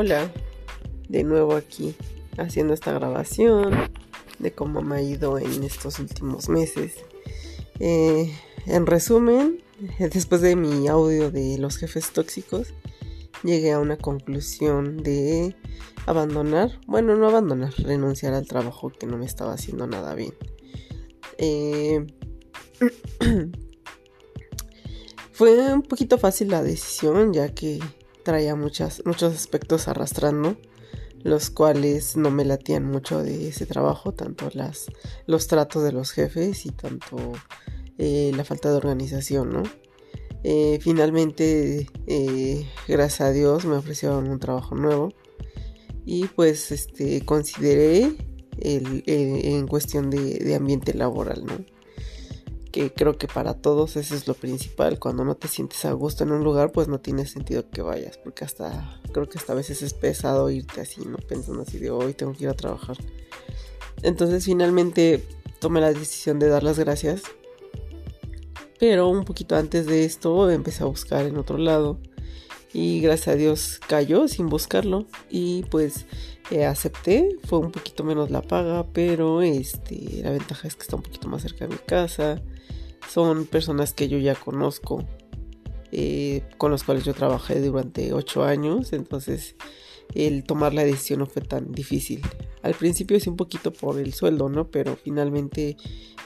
Hola, de nuevo aquí haciendo esta grabación de cómo me ha ido en estos últimos meses. Eh, en resumen, después de mi audio de los jefes tóxicos, llegué a una conclusión de abandonar, bueno, no abandonar, renunciar al trabajo que no me estaba haciendo nada bien. Eh, fue un poquito fácil la decisión, ya que traía muchas, muchos aspectos arrastrando, los cuales no me latían mucho de ese trabajo, tanto las, los tratos de los jefes y tanto eh, la falta de organización, ¿no? Eh, finalmente, eh, gracias a Dios, me ofrecieron un trabajo nuevo y pues este, consideré el, en cuestión de, de ambiente laboral, ¿no? Creo que para todos eso es lo principal. Cuando no te sientes a gusto en un lugar, pues no tiene sentido que vayas, porque hasta creo que hasta a veces es pesado irte así, no pensando así de hoy tengo que ir a trabajar. Entonces finalmente tomé la decisión de dar las gracias. Pero un poquito antes de esto empecé a buscar en otro lado y gracias a Dios cayó sin buscarlo. Y pues eh, acepté fue un poquito menos la paga pero este la ventaja es que está un poquito más cerca de mi casa. Son personas que yo ya conozco, eh, con los cuales yo trabajé durante ocho años, entonces el tomar la decisión no fue tan difícil. Al principio es un poquito por el sueldo, ¿no? Pero finalmente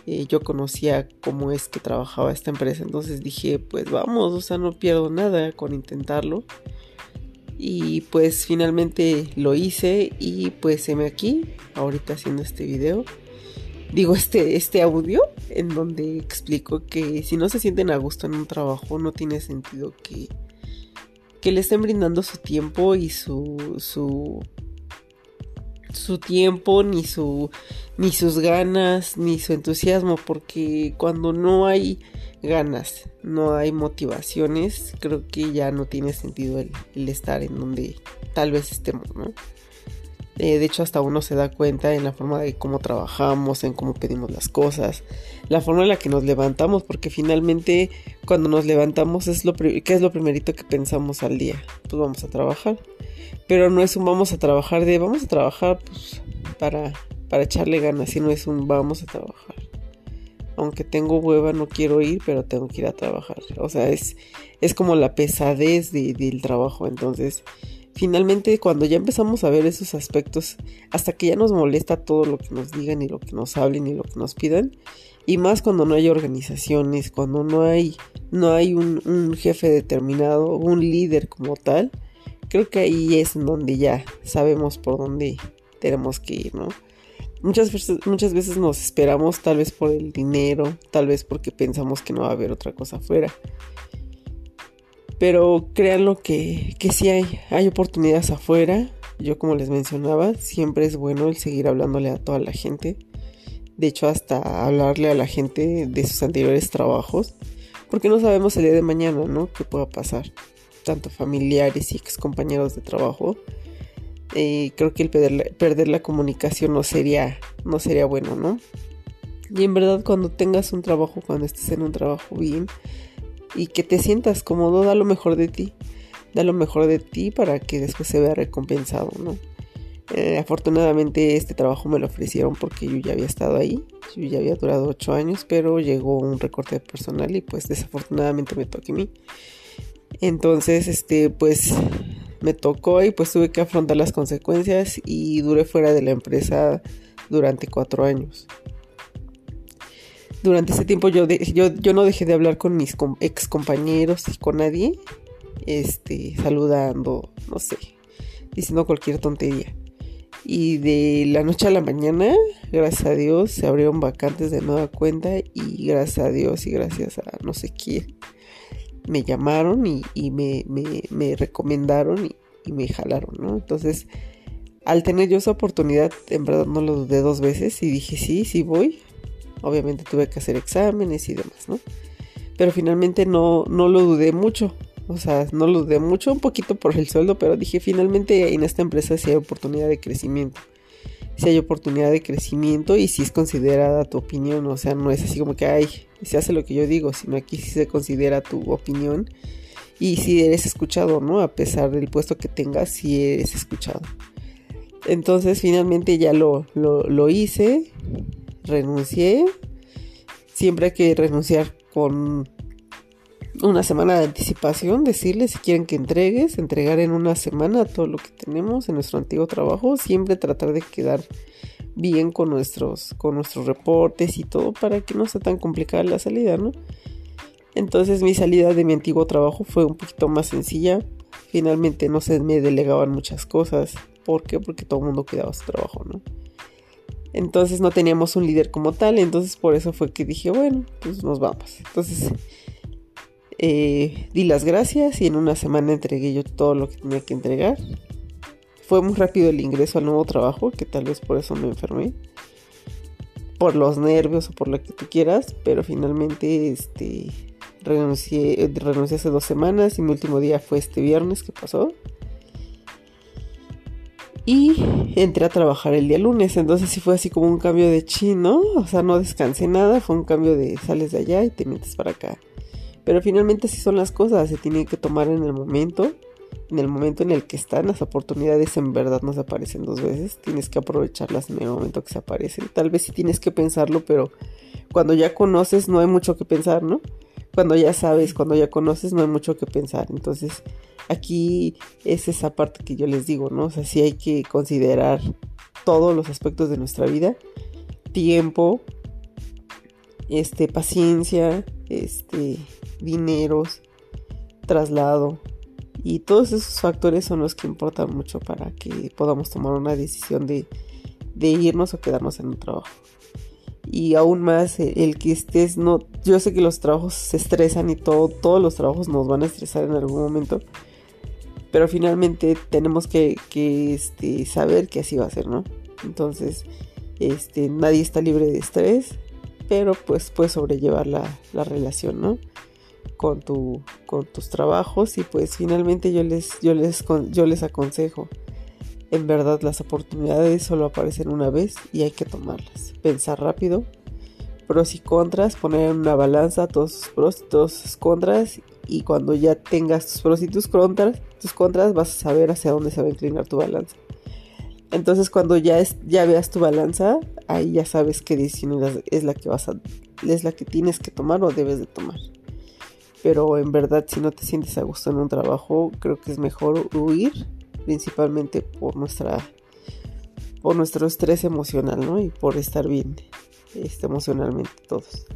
eh, yo conocía cómo es que trabajaba esta empresa, entonces dije, pues vamos, o sea, no pierdo nada con intentarlo. Y pues finalmente lo hice y pues se me aquí, ahorita haciendo este video digo, este, este audio en donde explico que si no se sienten a gusto en un trabajo, no tiene sentido que, que le estén brindando su tiempo y su, su, su tiempo, ni, su, ni sus ganas, ni su entusiasmo, porque cuando no hay ganas, no hay motivaciones, creo que ya no tiene sentido el, el estar en donde tal vez estemos, ¿no? Eh, de hecho, hasta uno se da cuenta en la forma de cómo trabajamos, en cómo pedimos las cosas, la forma en la que nos levantamos, porque finalmente cuando nos levantamos es lo ¿qué es lo primerito que pensamos al día? Pues vamos a trabajar. Pero no es un vamos a trabajar de vamos a trabajar pues, para, para echarle ganas, sino es un vamos a trabajar. Aunque tengo hueva, no quiero ir, pero tengo que ir a trabajar. O sea, es, es como la pesadez del trabajo. Entonces, finalmente cuando ya empezamos a ver esos aspectos, hasta que ya nos molesta todo lo que nos digan y lo que nos hablen y lo que nos pidan, y más cuando no hay organizaciones, cuando no hay, no hay un, jefe determinado, un líder como tal, creo que ahí es donde ya sabemos por dónde tenemos que ir, ¿no? Muchas veces, muchas veces nos esperamos tal vez por el dinero, tal vez porque pensamos que no va a haber otra cosa afuera. Pero créanlo que, que sí hay, hay oportunidades afuera. Yo como les mencionaba, siempre es bueno el seguir hablándole a toda la gente. De hecho, hasta hablarle a la gente de sus anteriores trabajos. Porque no sabemos el día de mañana, ¿no? ¿Qué pueda pasar? Tanto familiares y ex compañeros de trabajo. Creo que el perder, perder la comunicación no sería, no sería bueno, ¿no? Y en verdad cuando tengas un trabajo, cuando estés en un trabajo bien, y que te sientas cómodo, da lo mejor de ti. Da lo mejor de ti para que después se vea recompensado, ¿no? Eh, afortunadamente este trabajo me lo ofrecieron porque yo ya había estado ahí, yo ya había durado 8 años, pero llegó un recorte de personal y pues desafortunadamente me tocó a mí. Entonces, este, pues me tocó y pues tuve que afrontar las consecuencias y duré fuera de la empresa durante 4 años durante ese tiempo yo, yo, yo no dejé de hablar con mis ex compañeros y con nadie, este, saludando, no sé, diciendo cualquier tontería. Y de la noche a la mañana, gracias a Dios, se abrieron vacantes de nueva cuenta y gracias a Dios y gracias a no sé quién, me llamaron y, me, me, recomendaron y, y, me jalaron, ¿no? Entonces, al tener yo esa oportunidad, en verdad no lo dudé dos veces y dije, sí, sí voy, Obviamente tuve que hacer exámenes y demás, ¿no? Pero finalmente no, no lo dudé mucho. O sea, no lo dudé mucho, un poquito por el sueldo, pero dije, finalmente en esta empresa sí hay oportunidad de crecimiento. Si hay oportunidad de crecimiento y si es considerada tu opinión. O sea, no es así como que, ay, se hace lo que yo digo, sino aquí sí se considera tu opinión y si eres escuchado, ¿no? A pesar del puesto que tengas, si eres escuchado. Entonces finalmente ya lo, lo, hice, renuncié. Siempre hay que renunciar con una semana de anticipación, decirles si quieren que entregues, entregar en una semana todo lo que tenemos en nuestro antiguo trabajo, siempre tratar de quedar bien con nuestros, con nuestros reportes y todo para que no sea tan complicada la salida, ¿no? Entonces mi salida de mi antiguo trabajo fue un poquito más sencilla. Finalmente no se me delegaban muchas cosas. ¿Por qué? Porque todo el mundo cuidaba su trabajo, ¿no? Entonces no teníamos un líder como tal, entonces por eso fue que dije, bueno, pues nos vamos. Entonces eh, di las gracias y en una semana entregué yo todo lo que tenía que entregar. Fue muy rápido el ingreso al nuevo trabajo, que tal vez por eso me enfermé. Por los nervios o por lo que tú quieras, pero finalmente este, renuncié, renuncié hace dos semanas y mi último día fue este viernes que pasó. Y entré a trabajar el día lunes, entonces sí fue así como un cambio de chino, o sea, no descansé nada, fue un cambio de sales de allá y te metes para acá. Pero finalmente así son las cosas, se tienen que tomar en el momento, en el momento en el que están, las oportunidades en verdad no se aparecen dos veces, tienes que aprovecharlas en el momento que se aparecen. Tal vez sí tienes que pensarlo, pero cuando ya conoces no hay mucho que pensar, ¿no? Cuando ya sabes, cuando ya conoces no hay mucho que pensar, entonces aquí es esa parte que yo les digo, ¿no? O sea, sí hay que considerar todos los aspectos de nuestra vida, tiempo, este, paciencia, este, dineros, traslado. Y todos esos factores son los que importan mucho para que podamos tomar una decisión de, de irnos o quedarnos en un trabajo. Y aún más el, que estés, no, yo sé que los trabajos se estresan y todo, todos los trabajos nos van a estresar en algún momento pero finalmente tenemos que, este, saber que así va a ser, ¿no? Entonces, este, nadie está libre de estrés, pero pues puedes sobrellevar la, relación, ¿no? Con, tu, con tus trabajos y pues finalmente yo les, yo, les, yo les aconsejo, en verdad las oportunidades solo aparecen una vez y hay que tomarlas. Pensar rápido, pros y contras, poner en una balanza todos sus pros y todos sus contras y cuando ya tengas tus pros y tus contras, tus contras vas a saber hacia dónde se va a inclinar tu balanza. Entonces cuando ya, es, ya veas tu balanza, ahí ya sabes qué decisión es la que vas a, es la que tienes que tomar o debes de tomar. Pero en verdad si no te sientes a gusto en un trabajo, creo que es mejor huir, principalmente por nuestra por nuestro estrés emocional, ¿no? Y por estar bien este, emocionalmente todos.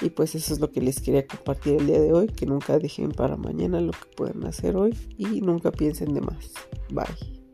Y pues eso es lo que les quería compartir el día de hoy, que nunca dejen para mañana lo que pueden hacer hoy y nunca piensen de más. Bye.